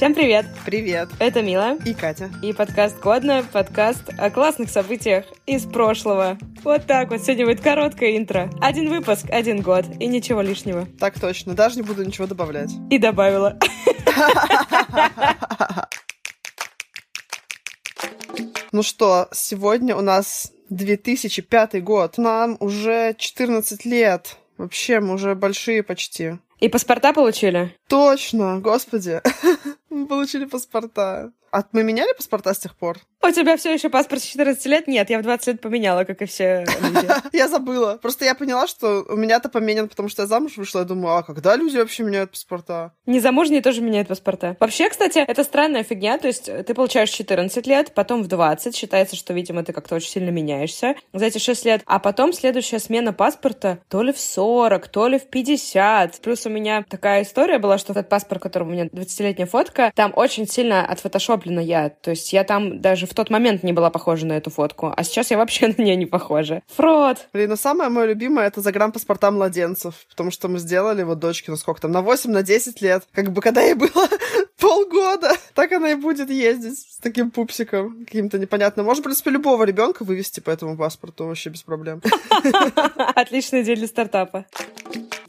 Всем привет! Привет! Это Мила. И Катя. И подкаст «Годно», подкаст о классных событиях из прошлого. Вот так вот, сегодня будет короткое интро. Один выпуск, один год, и ничего лишнего. Так точно, даже не буду ничего добавлять. И добавила. Ну что, сегодня у нас 2005 год. Нам уже 14 лет. Вообще, мы уже большие почти. И паспорта получили? Точно, господи. Мы получили паспорта. А мы меняли паспорта с тех пор? У тебя все еще паспорт с 14 лет? Нет, я в 20 лет поменяла, как и все люди. Я забыла. Просто я поняла, что у меня-то поменян, потому что я замуж вышла. Я думаю, а когда люди вообще меняют паспорта? Незамужние тоже меняют паспорта. Вообще, кстати, это странная фигня. То есть ты получаешь 14 лет, потом в 20. Считается, что, видимо, ты как-то очень сильно меняешься за эти 6 лет. А потом следующая смена паспорта то ли в 40, то ли в 50. Плюс у меня такая история была, что этот паспорт, который у меня 20-летняя фотка, там очень сильно отфотошоплена я. То есть я там даже в тот момент не была похожа на эту фотку, а сейчас я вообще на нее не похожа. Фрод! Блин, ну самое мое любимое это загранпаспорта младенцев, потому что мы сделали вот дочке, ну сколько там, на 8, на 10 лет. Как бы когда ей было полгода, так она и будет ездить с таким пупсиком каким-то непонятным. Может, в принципе, любого ребенка вывести по этому паспорту вообще без проблем. Отличный день для стартапа.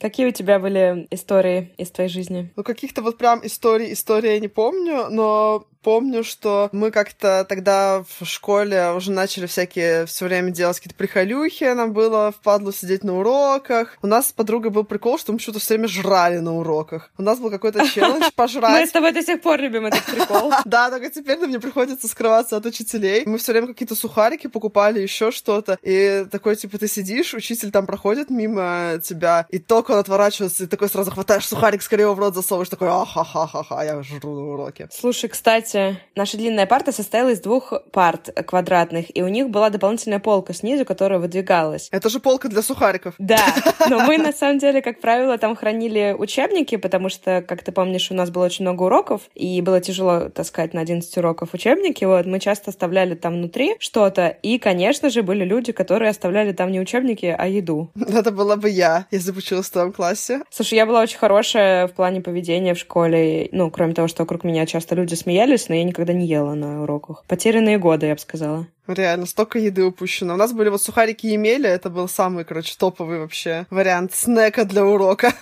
Какие у тебя были истории из твоей жизни? Ну, каких-то вот прям историй, истории я не помню, но помню, что мы как-то тогда в школе уже начали всякие все время делать какие-то прихолюхи, нам было впадло сидеть на уроках. У нас с подругой был прикол, что мы что-то все время жрали на уроках. У нас был какой-то челлендж пожрать. Мы с тобой до сих пор любим этот прикол. Да, только теперь мне приходится скрываться от учителей. Мы все время какие-то сухарики покупали, еще что-то. И такой, типа, ты сидишь, учитель там проходит мимо тебя, и только он отворачивается, и такой сразу хватаешь сухарик, скорее в рот засовываешь, такой, ахахахаха, я жру на уроке. Слушай, кстати, наша длинная парта состояла из двух парт квадратных, и у них была дополнительная полка снизу, которая выдвигалась. Это же полка для сухариков. Да, но мы на самом деле, как правило, там хранили учебники, потому что, как ты помнишь, у нас было очень много уроков, и было тяжело таскать на 11 уроков учебники. Вот мы часто оставляли там внутри что-то, и, конечно же, были люди, которые оставляли там не учебники, а еду. Это была бы я, если бы в твоем классе. Слушай, я была очень хорошая в плане поведения в школе. Ну, кроме того, что вокруг меня часто люди смеялись, но я никогда не ела на уроках. Потерянные годы, я бы сказала. Реально, столько еды упущено. У нас были вот сухарики и мели, это был самый, короче, топовый вообще вариант снека для урока.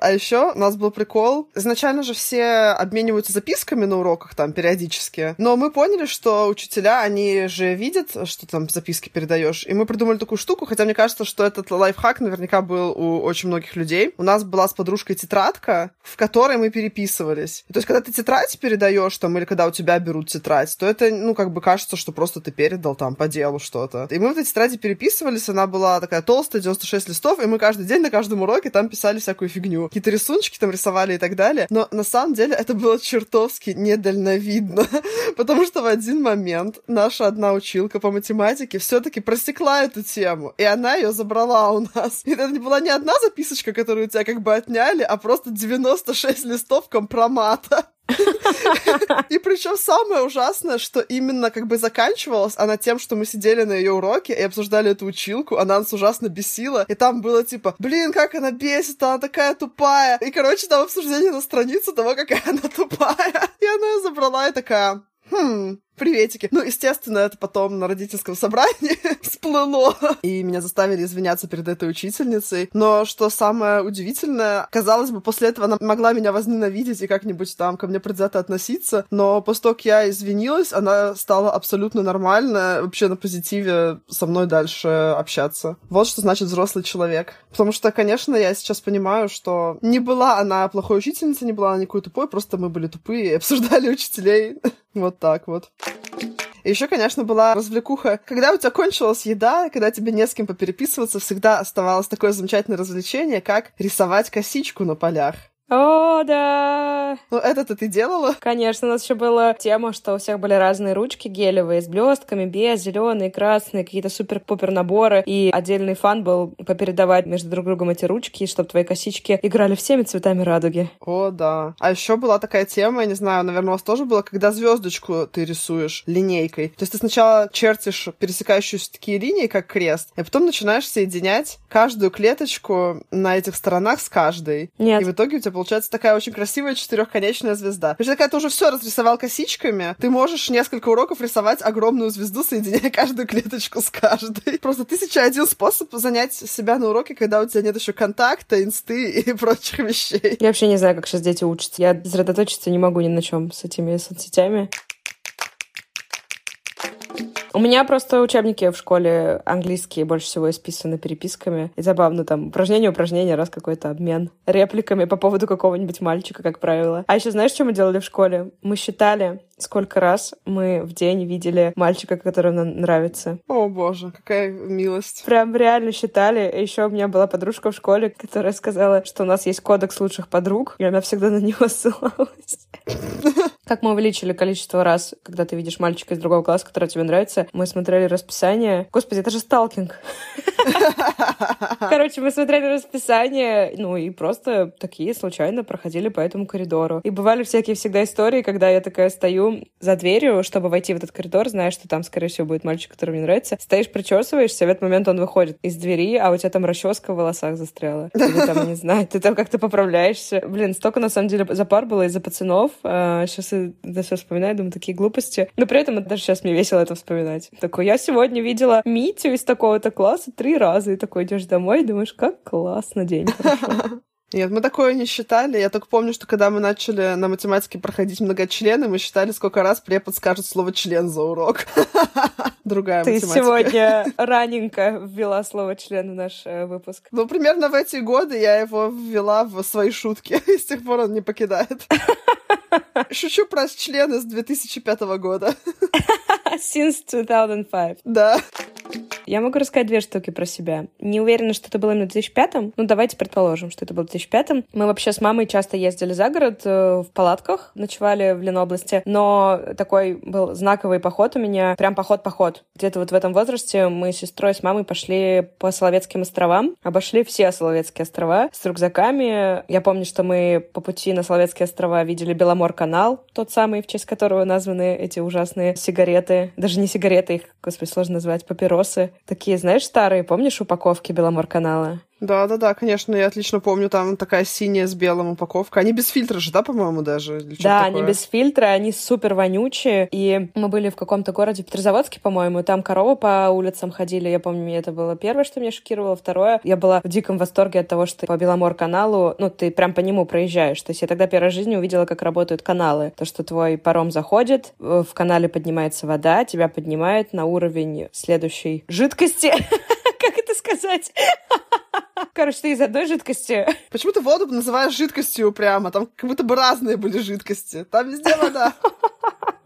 А еще у нас был прикол. Изначально же все обмениваются записками на уроках там периодически. Но мы поняли, что учителя, они же видят, что там записки передаешь. И мы придумали такую штуку, хотя мне кажется, что этот лайфхак наверняка был у очень многих людей. У нас была с подружкой тетрадка, в которой мы переписывались. то есть, когда ты тетрадь передаешь там, или когда у тебя берут тетрадь, то это, ну, как бы кажется, что просто ты передал там по делу что-то. И мы в этой тетради переписывались, она была такая толстая, 96 листов, и мы каждый день на каждом уроке там писали всякую фигню какие-то рисуночки там рисовали и так далее. Но на самом деле это было чертовски недальновидно, потому что в один момент наша одна училка по математике все-таки просекла эту тему, и она ее забрала у нас. И это не была не одна записочка, которую у тебя как бы отняли, а просто 96 листов компромата. И причем самое ужасное, что именно как бы заканчивалась она тем, что мы сидели на ее уроке и обсуждали эту училку, она нас ужасно бесила, и там было типа, блин, как она бесит, она такая тупая. И, короче, там обсуждение на страницу того, какая она тупая. И она ее забрала и такая, хм, приветики. Ну, естественно, это потом на родительском собрании всплыло. И меня заставили извиняться перед этой учительницей. Но что самое удивительное, казалось бы, после этого она могла меня возненавидеть и как-нибудь там ко мне предвзято относиться. Но после того, как я извинилась, она стала абсолютно нормальная, вообще на позитиве со мной дальше общаться. Вот что значит взрослый человек. Потому что, конечно, я сейчас понимаю, что не была она плохой учительницей, не была она никакой тупой, просто мы были тупые и обсуждали учителей. Вот так вот. Еще, конечно, была развлекуха. Когда у тебя кончилась еда, когда тебе не с кем попереписываться, всегда оставалось такое замечательное развлечение, как рисовать косичку на полях. О, да! Ну, это-то ты делала? Конечно, у нас еще была тема, что у всех были разные ручки гелевые с блестками, без, зеленые, красные, какие-то супер-пупер наборы. И отдельный фан был попередавать между друг другом эти ручки, чтобы твои косички играли всеми цветами радуги. О, да. А еще была такая тема, я не знаю, наверное, у вас тоже было, когда звездочку ты рисуешь линейкой. То есть ты сначала чертишь пересекающиеся такие линии, как крест, и потом начинаешь соединять каждую клеточку на этих сторонах с каждой. Нет. И в итоге у тебя получается такая очень красивая четырехконечная звезда. Причем, когда ты уже все разрисовал косичками, ты можешь несколько уроков рисовать огромную звезду, соединяя каждую клеточку с каждой. Просто тысяча один способ занять себя на уроке, когда у тебя нет еще контакта, инсты и прочих вещей. Я вообще не знаю, как сейчас дети учатся. Я сосредоточиться не могу ни на чем с этими соцсетями. У меня просто учебники в школе английские больше всего исписаны переписками. И забавно, там упражнение, упражнение, раз какой-то обмен репликами по поводу какого-нибудь мальчика, как правило. А еще знаешь, что мы делали в школе? Мы считали, сколько раз мы в день видели мальчика, который нам нравится. О, боже, какая милость. Прям реально считали. Еще у меня была подружка в школе, которая сказала, что у нас есть кодекс лучших подруг, и она всегда на него ссылалась. Как мы увеличили количество раз, когда ты видишь мальчика из другого класса, который тебе нравится, мы смотрели расписание. Господи, это же сталкинг. Короче, мы смотрели расписание, ну и просто такие случайно проходили по этому коридору. И бывали всякие всегда истории, когда я такая стою за дверью, чтобы войти в этот коридор, зная, что там, скорее всего, будет мальчик, который мне нравится. Стоишь, причесываешься, в этот момент он выходит из двери, а у тебя там расческа в волосах застряла. Или там, не знаю, ты там как-то поправляешься. Блин, столько, на самом деле, за пар было из-за пацанов. Сейчас а, это все вспоминаю, думаю, такие глупости. Но при этом даже сейчас мне весело это вспоминать. Такой, я сегодня видела Митю из такого-то класса три раза, и такой идешь домой думаешь, как классно день прошел. Нет, мы такое не считали. Я только помню, что когда мы начали на математике проходить многочлены, мы считали, сколько раз препод скажет слово «член» за урок. Другая Ты математика. сегодня раненько ввела слово «член» в наш э, выпуск. Ну, примерно в эти годы я его ввела в свои шутки, и с тех пор он не покидает. Шучу про члены с 2005 года. Since 2005. Да. Я могу рассказать две штуки про себя. Не уверена, что это было именно в 2005 Ну, давайте предположим, что это было в 2005 Мы вообще с мамой часто ездили за город э, в палатках, ночевали в Ленобласти. Но такой был знаковый поход у меня, прям поход-поход. Где-то вот в этом возрасте мы с сестрой, с мамой пошли по Соловецким островам, обошли все Соловецкие острова с рюкзаками. Я помню, что мы по пути на Соловецкие острова видели Беломор-канал, тот самый, в честь которого названы эти ужасные сигареты. Даже не сигареты, их, господи, сложно назвать, папиросы. Такие, знаешь, старые, помнишь упаковки Беломор-канала? Да-да-да, конечно, я отлично помню, там такая синяя с белым упаковка. Они без фильтра же, да, по-моему, даже? да, они без фильтра, они супер вонючие. И мы были в каком-то городе Петрозаводске, по-моему, там коровы по улицам ходили. Я помню, это было первое, что меня шокировало. Второе, я была в диком восторге от того, что по Беломор-каналу, ну, ты прям по нему проезжаешь. То есть я тогда в жизни увидела, как работают каналы. То, что твой паром заходит, в канале поднимается вода, тебя поднимает на уровень следующей жидкости. Как это сказать? Короче, ты из одной жидкости. Почему ты воду называешь жидкостью прямо? Там как будто бы разные были жидкости. Там везде вода.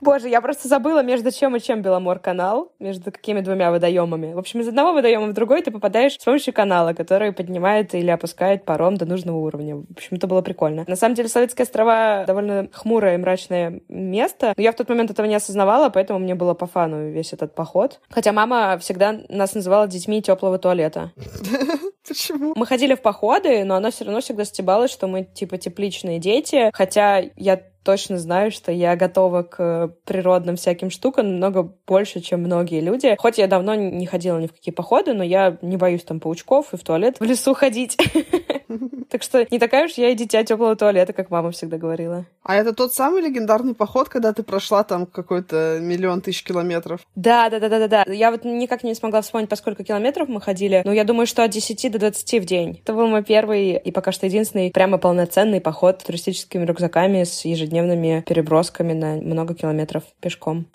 Боже, я просто забыла, между чем и чем Беломор-канал, между какими двумя водоемами. В общем, из одного водоема в другой ты попадаешь с помощью канала, который поднимает или опускает паром до нужного уровня. В общем, это было прикольно. На самом деле, Советские острова довольно хмурое и мрачное место, но я в тот момент этого не осознавала, поэтому мне было по фану весь этот поход. Хотя мама всегда нас называла детьми теплого туалета. Почему? Мы ходили в походы, но она все равно всегда стебалась, что мы типа тепличные дети. Хотя я точно знаю, что я готова к природным всяким штукам намного больше, чем многие люди. Хоть я давно не ходила ни в какие походы, но я не боюсь там паучков и в туалет в лесу ходить. Так что не такая уж я и дитя теплого туалета, как мама всегда говорила. А это тот самый легендарный поход, когда ты прошла там какой-то миллион тысяч километров? Да, да, да, да, да. Я вот никак не смогла вспомнить, по сколько километров мы ходили, но я думаю, что от 10 до 20 в день. Это был мой первый и пока что единственный прямо полноценный поход туристическими рюкзаками с ежедневными перебросками на много километров пешком.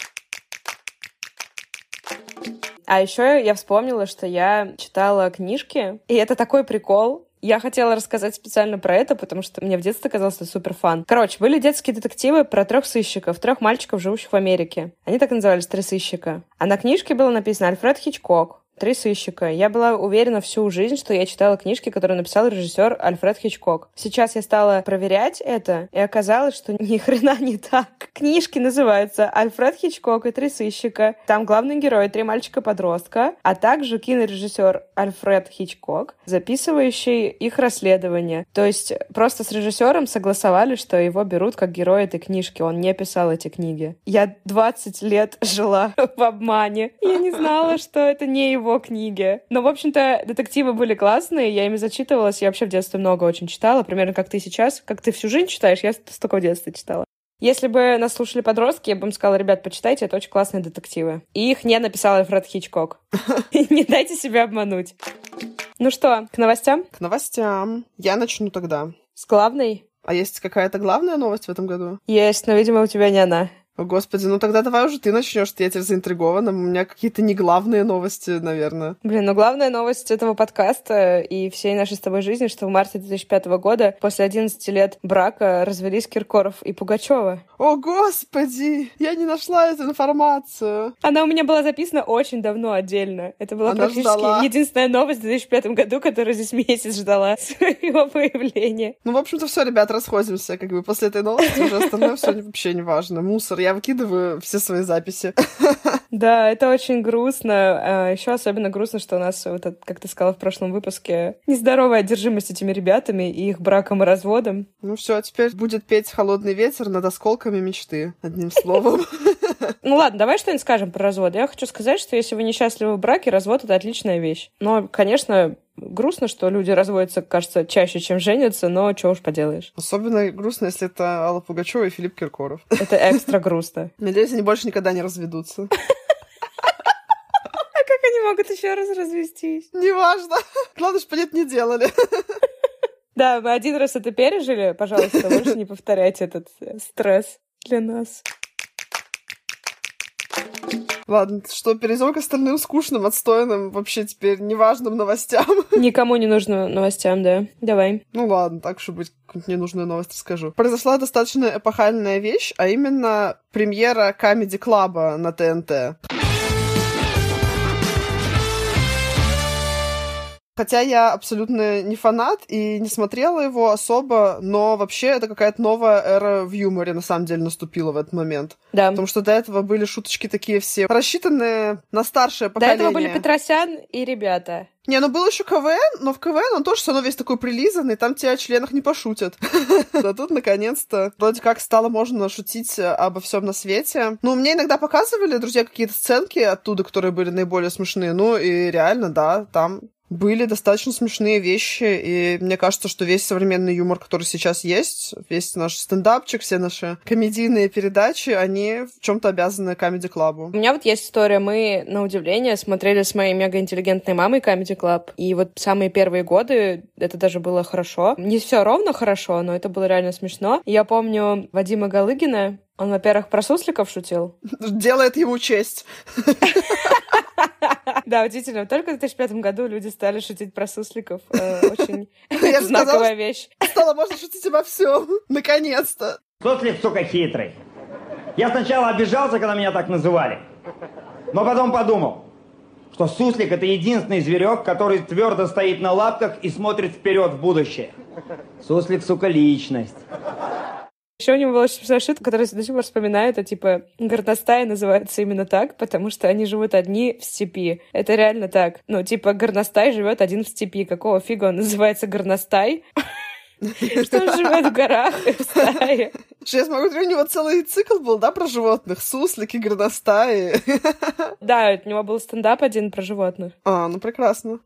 А еще я вспомнила, что я читала книжки, и это такой прикол. Я хотела рассказать специально про это, потому что мне в детстве казалось это супер фан. Короче, были детские детективы про трех сыщиков, трех мальчиков, живущих в Америке. Они так назывались, три сыщика. А на книжке было написано Альфред Хичкок. Три сыщика. Я была уверена всю жизнь, что я читала книжки, которые написал режиссер Альфред Хичкок. Сейчас я стала проверять это, и оказалось, что ни хрена не так. Книжки называются «Альфред Хичкок и три сыщика». Там главный герой — три мальчика-подростка, а также кинорежиссер Альфред Хичкок, записывающий их расследование. То есть просто с режиссером согласовали, что его берут как герой этой книжки. Он не писал эти книги. Я 20 лет жила в обмане. Я не знала, что это не его его книги. Но, в общем-то, детективы были классные, я ими зачитывалась. Я вообще в детстве много очень читала, примерно как ты сейчас. Как ты всю жизнь читаешь, я столько в детстве читала. Если бы нас слушали подростки, я бы им сказала, ребят, почитайте, это очень классные детективы. И их не написал Альфред Хичкок. Не дайте себя обмануть. Ну что, к новостям? К новостям. Я начну тогда. С главной? А есть какая-то главная новость в этом году? Есть, но, видимо, у тебя не она. О, господи, ну тогда давай уже ты начнешь, я теперь заинтригована. У меня какие-то не главные новости, наверное. Блин, ну главная новость этого подкаста и всей нашей с тобой жизни, что в марте 2005 года, после 11 лет брака, развелись Киркоров и Пугачева. О, господи! Я не нашла эту информацию. Она у меня была записана очень давно отдельно. Это была Она практически ждала. единственная новость в 2005 году, которая здесь месяц ждала своего появления. Ну, в общем-то, все, ребят, расходимся. Как бы после этой новости уже остальное все вообще не важно. Мусор я выкидываю все свои записи. Да, это очень грустно. А Еще особенно грустно, что у нас, вот, как ты сказала в прошлом выпуске, нездоровая одержимость этими ребятами и их браком и разводом. Ну все, теперь будет петь «Холодный ветер» над осколками мечты, одним словом. Ну ладно, давай что-нибудь скажем про развод. Я хочу сказать, что если вы несчастливы в браке, развод — это отличная вещь. Но, конечно, грустно, что люди разводятся, кажется, чаще, чем женятся, но что уж поделаешь. Особенно грустно, если это Алла Пугачева и Филипп Киркоров. Это экстра грустно. Надеюсь, они больше никогда не разведутся. А как они могут еще раз развестись? Неважно. Главное, что нет, не делали. Да, мы один раз это пережили. Пожалуйста, больше не повторяйте этот э, стресс для нас. Ладно, что, перейдем к остальным скучным, отстойным, вообще теперь неважным новостям. Никому не нужным новостям, да. Давай. Ну ладно, так что быть, какую-нибудь ненужную новость расскажу. Произошла достаточно эпохальная вещь, а именно премьера Comedy Club на ТНТ. Хотя я абсолютно не фанат и не смотрела его особо, но вообще это какая-то новая эра в юморе на самом деле наступила в этот момент. Да. Потому что до этого были шуточки такие все рассчитанные на старшее поколение. До этого были Петросян и ребята. Не, ну был еще КВН, но в КВН он тоже все равно весь такой прилизанный, там тебе о членах не пошутят. Да тут, наконец-то, вроде как стало можно шутить обо всем на свете. Ну, мне иногда показывали, друзья, какие-то сценки оттуда, которые были наиболее смешные. Ну, и реально, да, там были достаточно смешные вещи, и мне кажется, что весь современный юмор, который сейчас есть, весь наш стендапчик, все наши комедийные передачи, они в чем-то обязаны Comedy Club. У меня вот есть история. Мы, на удивление, смотрели с моей мегаинтеллигентной мамой Comedy Club, и вот самые первые годы это даже было хорошо. Не все ровно хорошо, но это было реально смешно. я помню Вадима Галыгина, он, во-первых, про сусликов шутил. Делает ему честь. Да, удивительно. Только в 2005 году люди стали шутить про сусликов. Э, очень знаковая вещь. Стало можно шутить обо всем. Наконец-то. Суслик, сука, хитрый. Я сначала обижался, когда меня так называли. Но потом подумал, что суслик это единственный зверек, который твердо стоит на лапках и смотрит вперед в будущее. Суслик, сука, личность. Еще у него была смешная шутка, которую я до сих пор вспоминаю, это типа горностаи называются именно так, потому что они живут одни в степи. Это реально так. Ну, типа горностай живет один в степи. Какого фига он называется горностай? Что он живет в горах и в стае. Я смотрю, у него целый цикл был, да, про животных? Суслики, горностаи. Да, у него был стендап один про животных. А, ну прекрасно.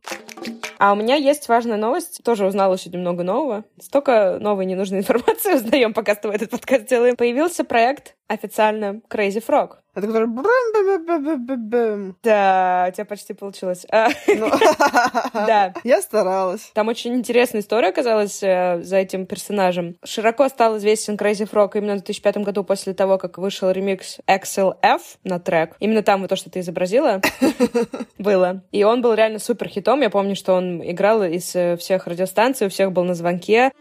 А у меня есть важная новость. Тоже узнала сегодня много нового. Столько новой ненужной информации узнаем, пока с тобой этот подкаст делаем. Появился проект официально Crazy Frog. Это который... Да, у тебя почти получилось. А, ну, да. Я старалась. Там очень интересная история оказалась э, за этим персонажем. Широко стал известен Crazy Frog именно в 2005 году после того, как вышел ремикс XLF на трек. Именно там вот то, что ты изобразила, было. И он был реально супер хитом. Я помню, что он играл из э, всех радиостанций, у всех был на звонке.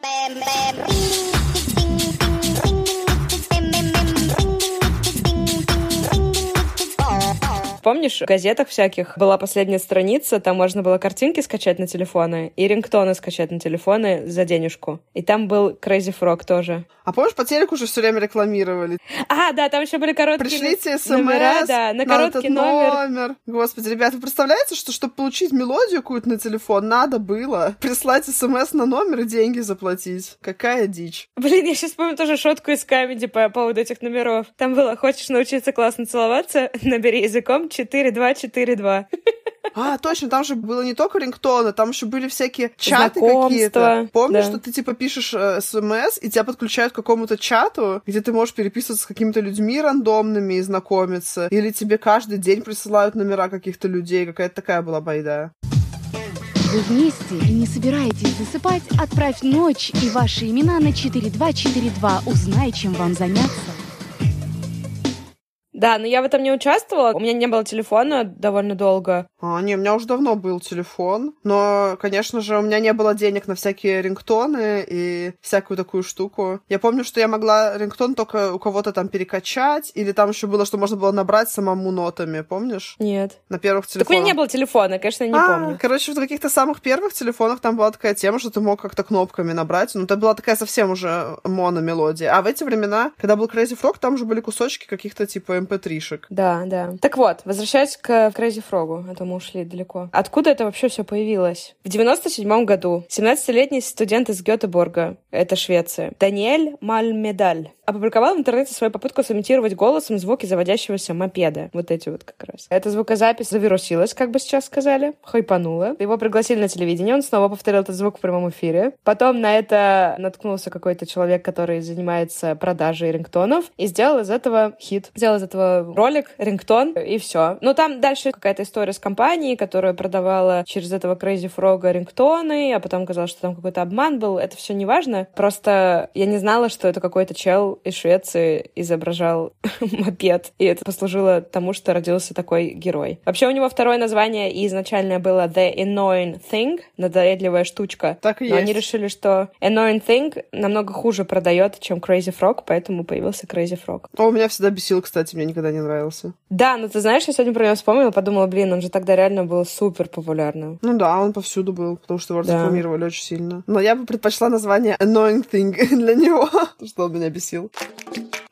Помнишь, в газетах всяких была последняя страница, там можно было картинки скачать на телефоны и рингтоны скачать на телефоны за денежку. И там был Crazy Frog тоже. А помнишь, по телеку уже все время рекламировали? А, да, там еще были короткие Пришлите смс номера, да, на, короткий номер. номер. Господи, ребята, вы представляете, что чтобы получить мелодию какую-то на телефон, надо было прислать смс на номер и деньги заплатить. Какая дичь. Блин, я сейчас помню тоже шутку из камеди по поводу этих номеров. Там было, хочешь научиться классно целоваться, набери языком 4242. А, точно, там же было не только рингтоны, там еще были всякие чаты какие-то. Помнишь, да. что ты типа пишешь э, смс, и тебя подключают к какому-то чату, где ты можешь переписываться с какими-то людьми рандомными и знакомиться, или тебе каждый день присылают номера каких-то людей, какая-то такая была байда. Вы вместе и не собираетесь засыпать? Отправь ночь и ваши имена на 4242. Узнай, чем вам заняться. Да, но я в этом не участвовала. У меня не было телефона довольно долго. А, не, у меня уже давно был телефон. Но, конечно же, у меня не было денег на всякие рингтоны и всякую такую штуку. Я помню, что я могла рингтон только у кого-то там перекачать, или там еще было, что можно было набрать самому нотами, помнишь? Нет. На первых телефонах. Так у меня не было телефона, конечно, я не а, помню. Короче, в каких-то самых первых телефонах там была такая тема, что ты мог как-то кнопками набрать. Ну, это была такая совсем уже моно-мелодия. А в эти времена, когда был Crazy Frog, там уже были кусочки каких-то типа mp3-шек. Да, да. Так вот, возвращаясь к Crazy Frog, а то мы ушли далеко. Откуда это вообще все появилось? В 97 году 17-летний студент из Гетеборга, это Швеция, Даниэль Мальмедаль, опубликовал в интернете свою попытку сымитировать голосом звуки заводящегося мопеда. Вот эти вот как раз. Эта звукозапись завирусилась, как бы сейчас сказали, хайпанула. Его пригласили на телевидение, он снова повторил этот звук в прямом эфире. Потом на это наткнулся какой-то человек, который занимается продажей рингтонов, и сделал из этого хит. Сделал из этого ролик, рингтон, и все. Ну, там дальше какая-то история с компанией, которая продавала через этого Crazy Frog рингтоны, а потом казалось, что там какой-то обман был. Это все не важно. Просто я не знала, что это какой-то чел из Швеции изображал мопед, и это послужило тому, что родился такой герой. Вообще у него второе название и изначально было The Annoying Thing, надоедливая штучка. Так и Но есть. они решили, что Annoying Thing намного хуже продает, чем Crazy Frog, поэтому появился Crazy Frog. О, меня всегда бесил, кстати, мне никогда не нравился. Да, но ты знаешь, я сегодня про него вспомнила, подумала, блин, он же тогда реально был супер популярным. Ну да, он повсюду был, потому что его да. рекламировали очень сильно. Но я бы предпочла название Annoying Thing для него, что он меня бесил.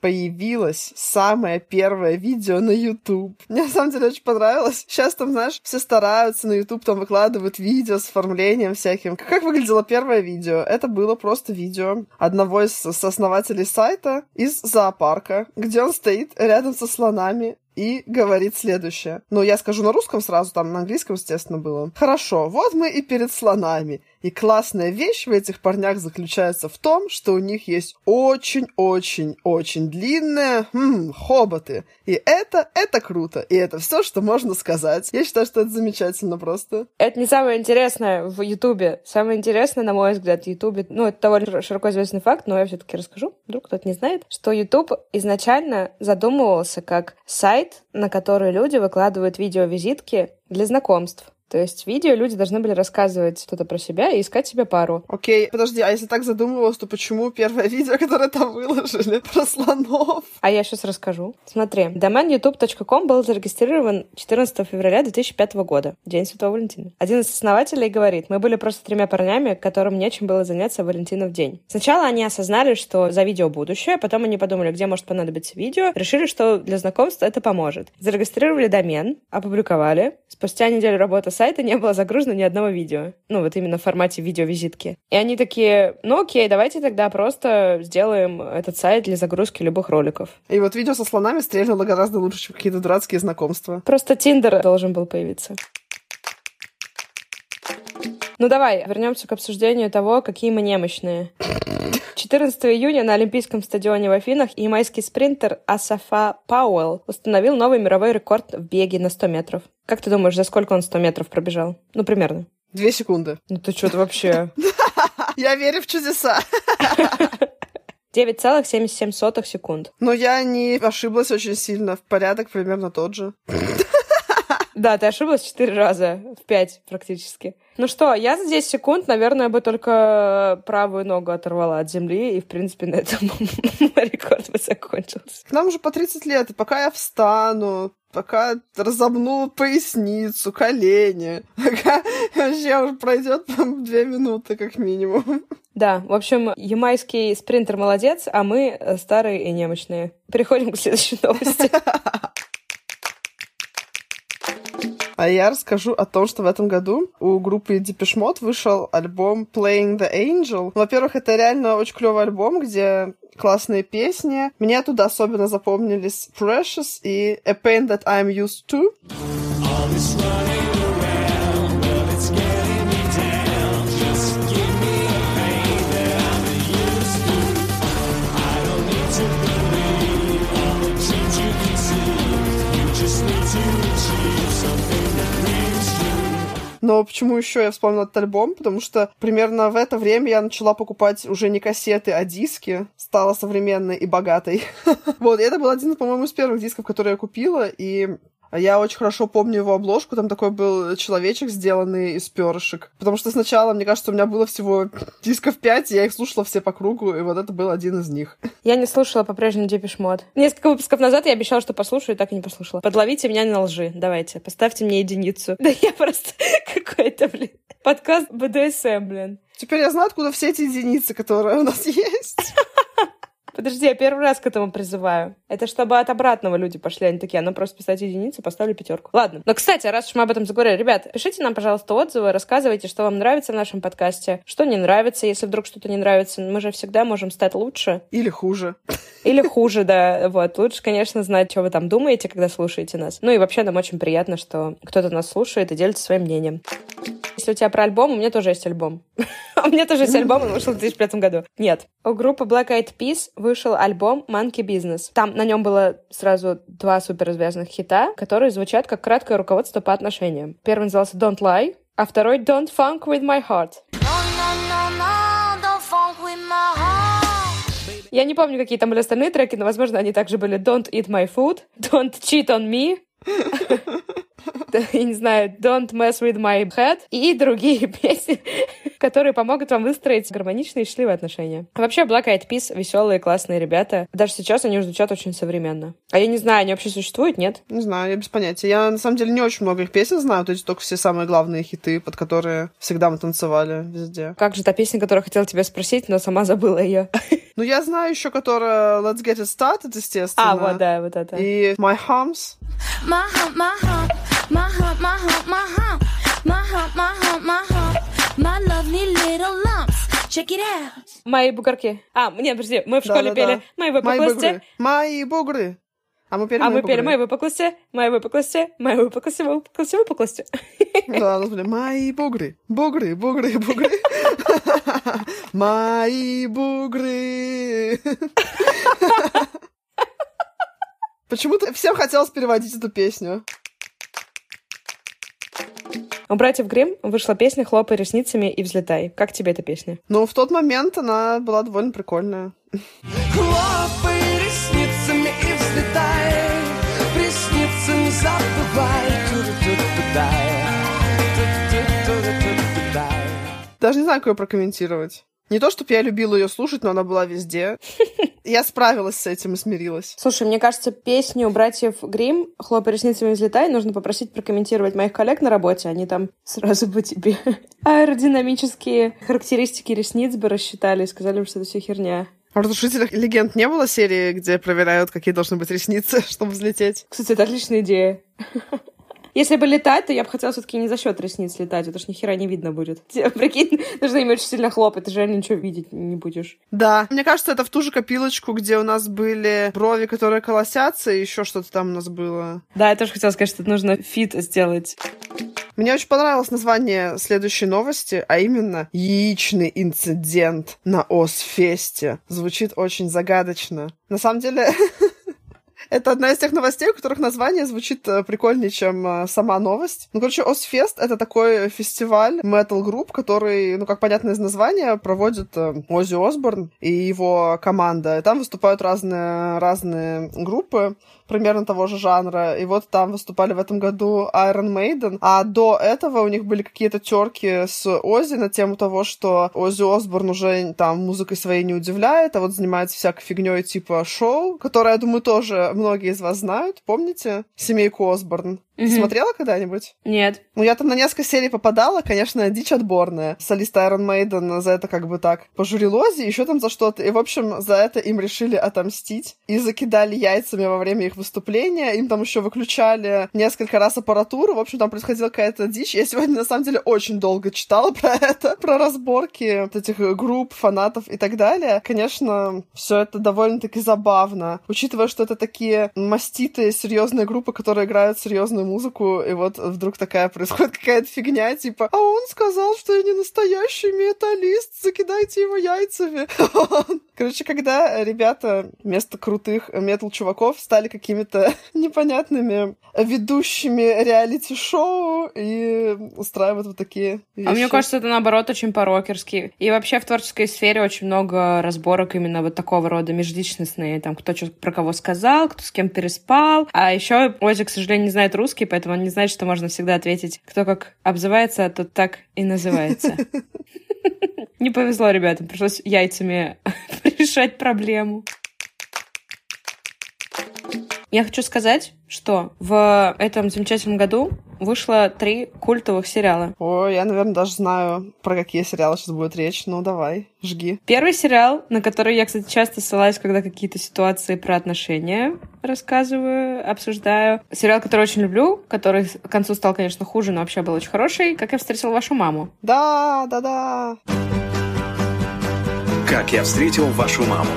Появилось самое первое видео на YouTube. Мне на самом деле очень понравилось. Сейчас там, знаешь, все стараются на YouTube, там выкладывают видео с оформлением всяким. Как выглядело первое видео? Это было просто видео одного из основателей сайта из зоопарка, где он стоит рядом со слонами и говорит следующее. Ну, я скажу на русском сразу, там на английском, естественно, было. Хорошо, вот мы и перед слонами. И классная вещь в этих парнях заключается в том, что у них есть очень-очень-очень длинные хм, хоботы. И это, это круто. И это все, что можно сказать. Я считаю, что это замечательно просто. Это не самое интересное в Ютубе. Самое интересное, на мой взгляд, в Ютубе, ну, это довольно широко известный факт, но я все-таки расскажу, вдруг кто-то не знает, что Ютуб изначально задумывался как сайт, на который люди выкладывают видеовизитки для знакомств. То есть видео люди должны были рассказывать что-то про себя и искать себе пару. Окей, подожди, а если так задумывалась, то почему первое видео, которое там выложили, про слонов? А я сейчас расскажу. Смотри, домен youtube.com был зарегистрирован 14 февраля 2005 года, День Святого Валентина. Один из основателей говорит, мы были просто тремя парнями, которым нечем было заняться в Валентинов день. Сначала они осознали, что за видео будущее, потом они подумали, где может понадобиться видео, решили, что для знакомства это поможет. Зарегистрировали домен, опубликовали. Спустя неделю работы сайта не было загружено ни одного видео. Ну, вот именно в формате видеовизитки. И они такие, ну окей, давайте тогда просто сделаем этот сайт для загрузки любых роликов. И вот видео со слонами стрельнуло гораздо лучше, чем какие-то дурацкие знакомства. Просто Тиндер должен был появиться. Ну давай, вернемся к обсуждению того, какие мы немощные. 14 июня на Олимпийском стадионе в Афинах ямайский спринтер Асафа Пауэлл установил новый мировой рекорд в беге на 100 метров. Как ты думаешь, за сколько он 100 метров пробежал? Ну, примерно. Две секунды. Ну ты что-то вообще... Я верю в чудеса. 9,77 секунд. Но я не ошиблась очень сильно. В порядок примерно тот же. Да, ты ошиблась четыре раза, в пять практически. Ну что, я за 10 секунд, наверное, бы только правую ногу оторвала от земли, и, в принципе, на этом мой рекорд бы закончился. Нам уже по 30 лет, и пока я встану, пока разомну поясницу, колени, пока вообще уже пройдет две минуты как минимум. Да, в общем, ямайский спринтер молодец, а мы старые и немощные. Переходим к следующей новости. А я расскажу о том, что в этом году у группы Depeche Mode вышел альбом Playing the Angel. Во-первых, это реально очень клевый альбом, где классные песни. Мне туда особенно запомнились Precious и A Pain That I'm Used To. Но почему еще я вспомнила этот альбом? Потому что примерно в это время я начала покупать уже не кассеты, а диски. Стала современной и богатой. Вот, это был один, по-моему, из первых дисков, которые я купила. И я очень хорошо помню его обложку. Там такой был человечек, сделанный из перышек. Потому что сначала, мне кажется, у меня было всего дисков 5, и я их слушала все по кругу, и вот это был один из них. Я не слушала по-прежнему Депиш Мод. Несколько выпусков назад я обещала, что послушаю, и так и не послушала. Подловите меня на лжи. Давайте, поставьте мне единицу. Да я просто какой-то, блин, подкаст БДСМ, блин. Теперь я знаю, откуда все эти единицы, которые у нас есть. Подожди, я первый раз к этому призываю. Это чтобы от обратного люди пошли. Они такие, а ну просто поставить единицу, поставлю пятерку. Ладно. Но, кстати, раз уж мы об этом заговорили, ребят, пишите нам, пожалуйста, отзывы, рассказывайте, что вам нравится в нашем подкасте, что не нравится, если вдруг что-то не нравится. Мы же всегда можем стать лучше. Или хуже. Или хуже, да. Вот. Лучше, конечно, знать, что вы там думаете, когда слушаете нас. Ну и вообще нам очень приятно, что кто-то нас слушает и делится своим мнением. Если у тебя про альбом, у меня тоже есть альбом. у меня тоже есть альбом, он вышел в 2005 году. Нет. У группы Black Eyed Peas вышел альбом Monkey Business. Там на нем было сразу два супер известных хита, которые звучат как краткое руководство по отношениям. Первый назывался Don't Lie, а второй Don't Funk With My Heart. Я не помню, какие там были остальные треки, но, возможно, они также были Don't Eat My Food, Don't Cheat On Me, я не знаю, Don't Mess With My Head и другие песни, которые помогут вам выстроить гармоничные и счастливые отношения. Вообще, Black Eyed Peas веселые, классные ребята. Даже сейчас они звучат очень современно. А я не знаю, они вообще существуют, нет? Не знаю, я без понятия. Я, на самом деле, не очень много их песен знаю, то есть только все самые главные хиты, под которые всегда мы танцевали везде. Как же та песня, которую я хотела тебя спросить, но сама забыла ее? Ну, я знаю еще, которая Let's Get It Started, естественно. А, вот, да, вот это. И My Humps. My my hump, my hump, my hump, my hump, my hump, my hump, my hump, my lovely little lumps. Check it out. Мои бугорки. А, нет, подожди, мы в школе пели «Мои выпуклости». Мои бугры. А мы пели А мы пели «Мои выпуклости», «Мои выпуклости», «Мои выпуклости», «Выпуклости», «Выпуклости». Да, были «Мои бугры», «Бугры», «Бугры», «Бугры». Мои бугры. Почему-то всем хотелось переводить эту песню. У братьев Грим вышла песня «Хлопай ресницами и взлетай». Как тебе эта песня? Ну, в тот момент она была довольно прикольная. Хлопай ресницами и взлетай, ресницами забывай. Даже не знаю, как ее прокомментировать. Не то, чтобы я любила ее слушать, но она была везде. Я справилась с этим и смирилась. Слушай, мне кажется, песню братьев Грим «Хлопай ресницами взлетай» нужно попросить прокомментировать моих коллег на работе. Они там сразу бы тебе аэродинамические характеристики ресниц бы рассчитали и сказали, что это все херня. А в «Разрушителях легенд» не было серии, где проверяют, какие должны быть ресницы, чтобы взлететь? Кстати, это отличная идея. Если бы летать, то я бы хотела все-таки не за счет ресниц летать, это ж ни хера не видно будет. Прикинь, нужно им очень сильно хлопать, ты же ничего видеть не будешь. Да. Мне кажется, это в ту же копилочку, где у нас были брови, которые колосятся, и еще что-то там у нас было. Да, я тоже хотела сказать, что нужно feat сделать. Мне очень понравилось название следующей новости, а именно «Яичный инцидент на Ozzfest е». Звучит очень загадочно. На самом деле, Это одна из тех новостей, у которых название звучит э, прикольнее, чем э, сама новость. Ну, короче, Ozzfest — это такой фестиваль метал-групп, который, ну, как понятно из названия, проводит э, Оззи Осборн и его команда. И там выступают разные, разные группы примерно того же жанра. И вот там выступали в этом году Iron Maiden. А до этого у них были какие-то терки с Оззи на тему того, что Оззи Осборн уже там музыкой своей не удивляет, а вот занимается всякой фигней типа шоу, которое, я думаю, тоже многие из вас знают. Помните? Семейку Осборн. Угу. Смотрела когда-нибудь? Нет. Ну, я там на несколько серий попадала, конечно, дичь отборная. Солист Iron Maiden за это как бы так пожурил Оззи, еще там за что-то. И, в общем, за это им решили отомстить и закидали яйцами во время их их выступления, им там еще выключали несколько раз аппаратуру, в общем, там происходила какая-то дичь. Я сегодня, на самом деле, очень долго читала про это, про разборки вот этих групп, фанатов и так далее. Конечно, все это довольно-таки забавно, учитывая, что это такие маститые, серьезные группы, которые играют серьезную музыку, и вот вдруг такая происходит какая-то фигня, типа, а он сказал, что я не настоящий металлист, закидайте его яйцами. Короче, когда ребята вместо крутых метал-чуваков стали какими-то непонятными ведущими реалити-шоу и устраивают вот такие вещи. А мне кажется, это наоборот очень по-рокерски. И вообще в творческой сфере очень много разборок именно вот такого рода межличностные. Там кто что про кого сказал, кто с кем переспал. А еще Ози, к сожалению, не знает русский, поэтому он не знает, что можно всегда ответить. Кто как обзывается, тот так и называется. Не повезло ребятам, пришлось яйцами решать проблему. Я хочу сказать, что в этом замечательном году вышло три культовых сериала. О, я, наверное, даже знаю, про какие сериалы сейчас будет речь. Ну, давай, жги. Первый сериал, на который я, кстати, часто ссылаюсь, когда какие-то ситуации про отношения рассказываю, обсуждаю. Сериал, который очень люблю, который к концу стал, конечно, хуже, но вообще был очень хороший. «Как я встретил вашу маму». Да, да, да. Как я встретил вашу маму.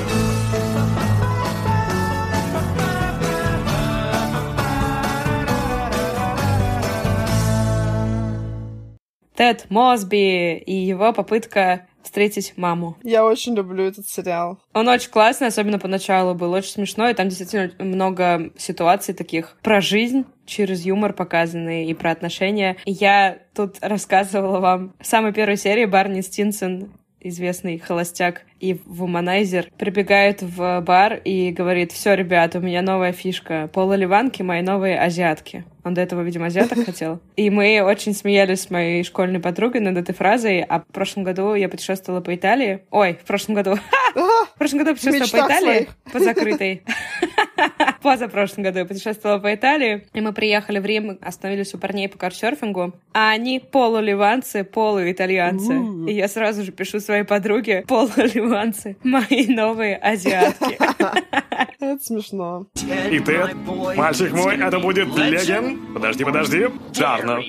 Тед Мосби и его попытка встретить маму. Я очень люблю этот сериал. Он очень классный, особенно поначалу был очень смешной, и там действительно много ситуаций таких про жизнь, через юмор показанные и про отношения. Я тут рассказывала вам в самой первой серии Барни Стинсон известный холостяк и вуманайзер, прибегает в бар и говорит, все, ребята, у меня новая фишка. Полуливанки мои новые азиатки. Он до этого, видимо, азиаток хотел. И мы очень смеялись с моей школьной подругой над этой фразой. А в прошлом году я путешествовала по Италии. Ой, в прошлом году. В прошлом году я путешествовала по Италии. По закрытой. Позапрошлом году я путешествовала по Италии. И мы приехали в Рим, остановились у парней по каршерфингу. А они полуливанцы, полуитальянцы. И я сразу же пишу своей подруге полуливанцы. Мои новые азиатки. Это смешно. И ты, мальчик мой, это будет леген. Подожди, подожди. Дарно.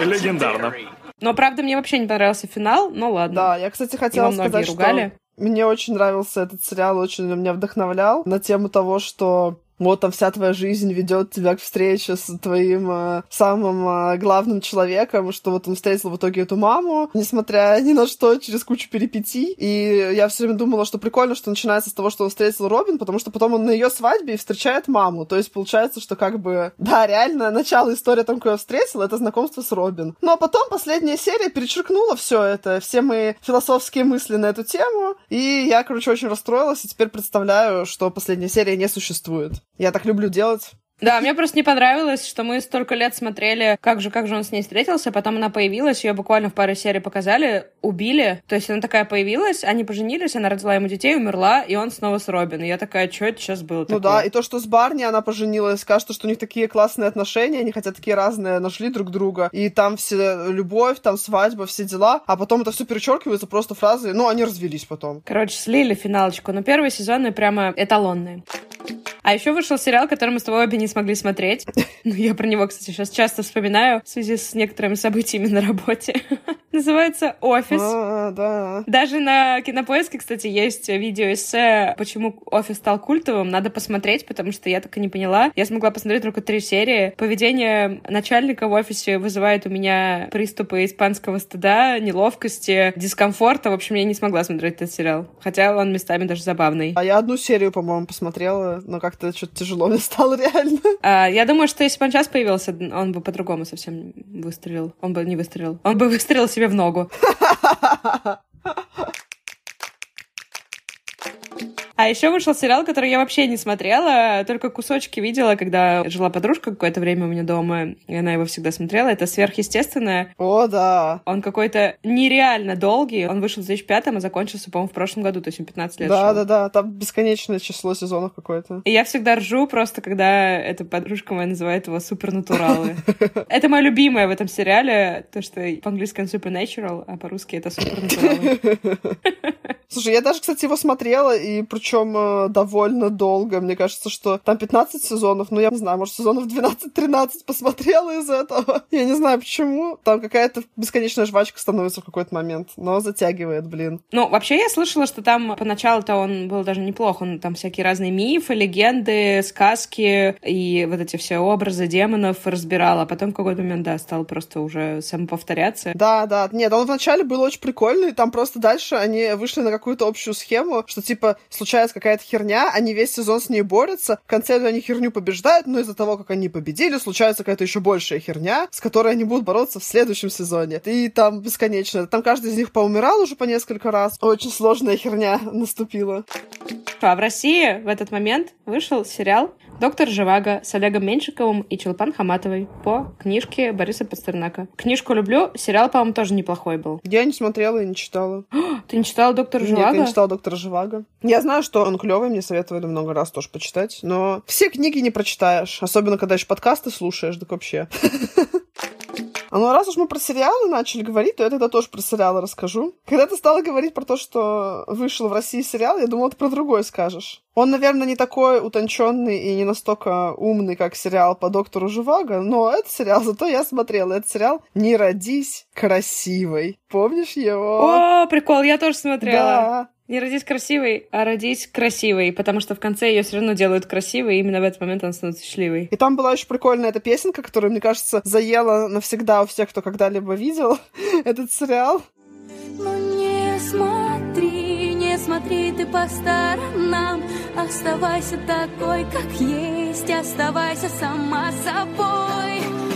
Легендарно. Но, правда, мне вообще не понравился финал, но ладно. Да, я, кстати, хотела сказать, ругали. что мне очень нравился этот сериал, очень меня вдохновлял на тему того, что вот там вся твоя жизнь ведет тебя к встрече с твоим э, самым э, главным человеком, что вот он встретил в итоге эту маму, несмотря ни на что, через кучу перипетий. И я все время думала, что прикольно, что начинается с того, что он встретил Робин, потому что потом он на ее свадьбе встречает маму. То есть получается, что как бы, да, реально, начало истории о том, как я встретил, это знакомство с Робин. А потом последняя серия перечеркнула все это, все мои философские мысли на эту тему. И я, короче, очень расстроилась, и теперь представляю, что последняя серия не существует. Я так люблю делать. Да, мне просто не понравилось, что мы столько лет смотрели, как же, как же он с ней встретился, потом она появилась, ее буквально в паре серий показали, убили, то есть она такая появилась, они поженились, она родила ему детей, умерла, и он снова с Робин. И я такая, что это сейчас было Ну да, и то, что с Барни она поженилась, кажется, что у них такие классные отношения, они хотя такие разные, нашли друг друга, и там все любовь, там свадьба, все дела, а потом это все перечеркивается просто фразой, ну, они развелись потом. Короче, слили финалочку, но первые сезоны прямо эталонные. А еще вышел сериал, который мы с тобой обе не смогли смотреть. Ну, я про него, кстати, сейчас часто вспоминаю в связи с некоторыми событиями на работе. Называется «Офис». А, да. Даже на Кинопоиске, кстати, есть видеоэссе «Почему офис стал культовым». Надо посмотреть, потому что я так и не поняла. Я смогла посмотреть только три серии. Поведение начальника в офисе вызывает у меня приступы испанского стыда, неловкости, дискомфорта. В общем, я не смогла смотреть этот сериал. Хотя он местами даже забавный. А я одну серию, по-моему, посмотрела, но как-то что-то тяжело мне стало реально. А, я думаю, что если бы он сейчас появился, он бы по-другому совсем выстрелил. Он бы не выстрелил. Он бы выстрелил себе в ногу. А еще вышел сериал, который я вообще не смотрела, только кусочки видела, когда жила подружка какое-то время у меня дома, и она его всегда смотрела. Это «Сверхъестественное». О, да. Он какой-то нереально долгий. Он вышел в 2005 а закончился, по-моему, в прошлом году, то есть он 15 лет Да, шел. да, да. Там бесконечное число сезонов какое-то. И я всегда ржу просто, когда эта подружка моя называет его супернатуралы. Это мое любимое в этом сериале, то, что по-английски он supernatural, а по-русски это супернатуралы. Слушай, я даже, кстати, его смотрела, и причем э, довольно долго. Мне кажется, что там 15 сезонов, ну, я не знаю, может, сезонов 12-13 посмотрела из этого. Я не знаю, почему. Там какая-то бесконечная жвачка становится в какой-то момент, но затягивает, блин. Ну, вообще, я слышала, что там поначалу-то он был даже неплох. Он там всякие разные мифы, легенды, сказки и вот эти все образы демонов разбирал, а потом в какой-то момент, да, стал просто уже самоповторяться. Да, да. Нет, он вначале был очень прикольный, там просто дальше они вышли на какую-то общую схему, что, типа, случается какая-то херня, они весь сезон с ней борются, в конце они херню побеждают, но из-за того, как они победили, случается какая-то еще большая херня, с которой они будут бороться в следующем сезоне. И там бесконечно. Там каждый из них поумирал уже по несколько раз. Очень сложная херня наступила. А в России в этот момент вышел сериал «Доктор Живаго» с Олегом Меньшиковым и Челпан Хаматовой по книжке Бориса Пастернака. Книжку люблю, сериал, по-моему, тоже неплохой был. Я не смотрела и не читала. Ты не читала «Доктора Живаго»? Нет, я не читала «Доктора Живаго». Я знаю, что он клевый, мне советовали много раз тоже почитать, но все книги не прочитаешь, особенно когда еще подкасты слушаешь, так вообще. А ну раз уж мы про сериалы начали говорить, то я тогда тоже про сериалы расскажу. Когда ты стала говорить про то, что вышел в России сериал, я думала, ты про другой скажешь. Он, наверное, не такой утонченный и не настолько умный, как сериал по доктору Живаго, но этот сериал зато я смотрела. Этот сериал «Не родись красивой». Помнишь его? О, прикол, я тоже смотрела. Да. Не родись красивой, а родись красивой, потому что в конце ее все равно делают красивой, и именно в этот момент она становится счастливой. И там была очень прикольная эта песенка, которая, мне кажется, заела навсегда у всех, кто когда-либо видел этот сериал. Но не смотри, смотри ты по сторонам, оставайся такой, как есть, оставайся сама собой.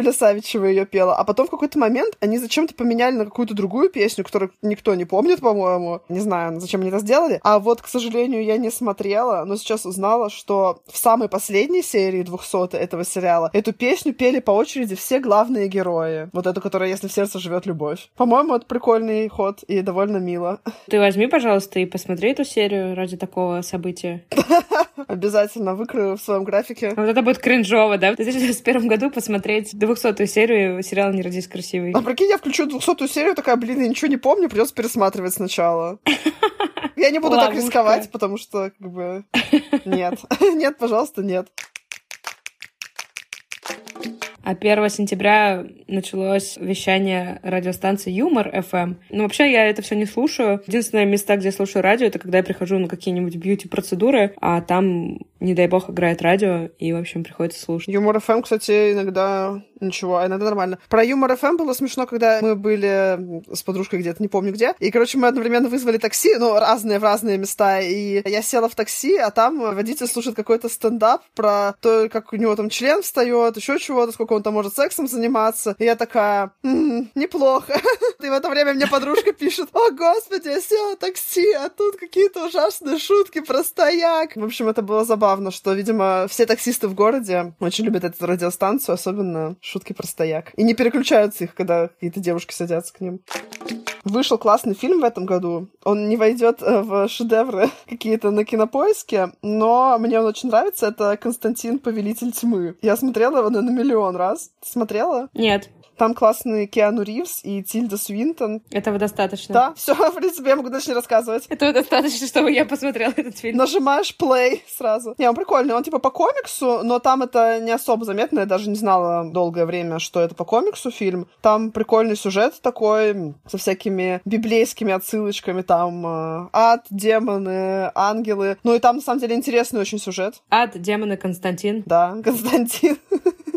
Юля Савичева ее пела. А потом в какой-то момент они зачем-то поменяли на какую-то другую песню, которую никто не помнит, по-моему. Не знаю, зачем они это сделали. А вот, к сожалению, я не смотрела, но сейчас узнала, что в самой последней серии 200 этого сериала эту песню пели по очереди все главные герои. Вот эту, которая «Если в сердце живет любовь». По-моему, это прикольный ход и довольно мило. Ты возьми, пожалуйста, и посмотри эту серию ради такого события. Обязательно выкрою в своем графике. Вот это будет кринжово, да? В 2021 году посмотреть 200 серию сериала «Не родись красивой». А прикинь, я включу 200 серию, такая, блин, я ничего не помню, придется пересматривать сначала. Я не буду так рисковать, потому что, как бы, нет. Нет, пожалуйста, нет. А 1 сентября началось вещание радиостанции Юмор FM. Ну, вообще, я это все не слушаю. Единственное места, где я слушаю радио, это когда я прихожу на какие-нибудь бьюти-процедуры, а там, не дай бог, играет радио, и, в общем, приходится слушать. Юмор FM, кстати, иногда ничего, а иногда нормально. Про Юмор FM было смешно, когда мы были с подружкой где-то, не помню где, и, короче, мы одновременно вызвали такси, ну, разные в разные места, и я села в такси, а там водитель слушает какой-то стендап про то, как у него там член встает, еще чего-то, сколько он там может сексом заниматься. И я такая, «М, неплохо. И в это время мне подружка пишет, о, господи, я села такси, а тут какие-то ужасные шутки про стояк. В общем, это было забавно, что, видимо, все таксисты в городе очень любят эту радиостанцию, особенно шутки про стояк. И не переключаются их, когда какие-то девушки садятся к ним. Вышел классный фильм в этом году. Он не войдет э, в шедевры какие-то на кинопоиске, но мне он очень нравится. Это Константин Повелитель тьмы. Я смотрела его на, миллион раз. Смотрела? Нет, Там классные Киану Ривз и Тильда Свинтон. этого достаточно. Да, все, в принципе, я могу дальше не рассказывать. Этого достаточно, чтобы я посмотрела этот фильм. Нажимаешь play сразу. Не, он прикольный. Он типа по комиксу, но там это не особо заметно. Я даже не знала долгое время, что это по комиксу фильм. Там прикольный сюжет такой, со всякими библейскими отсылочками. Там э, ад, демоны, ангелы. Ну и там, на самом деле, интересный очень сюжет. Ад, демоны, Константин. Да, Константин.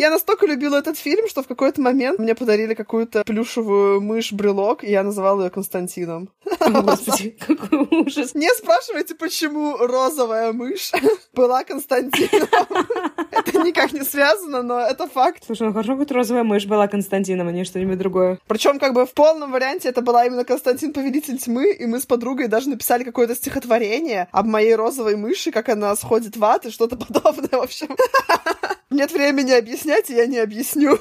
Я настолько любила этот фильм, что в какой-то момент мне подарили какую-то плюшевую мышь-брелок, и я называла ее Константином. О, Господи, какой ужас. Не спрашивайте, почему розовая мышь была Константином. Это никак не связано, но это факт. Слушай, ну хорошо, хоть розовая мышь была Константином, а не что-нибудь другое. Причем как бы в полном варианте это была именно Константин Повелитель Тьмы, и мы с подругой даже написали какое-то стихотворение об моей розовой мыши, как она сходит в ад и что-то подобное, в общем. Нет времени объяснять, и я не объясню.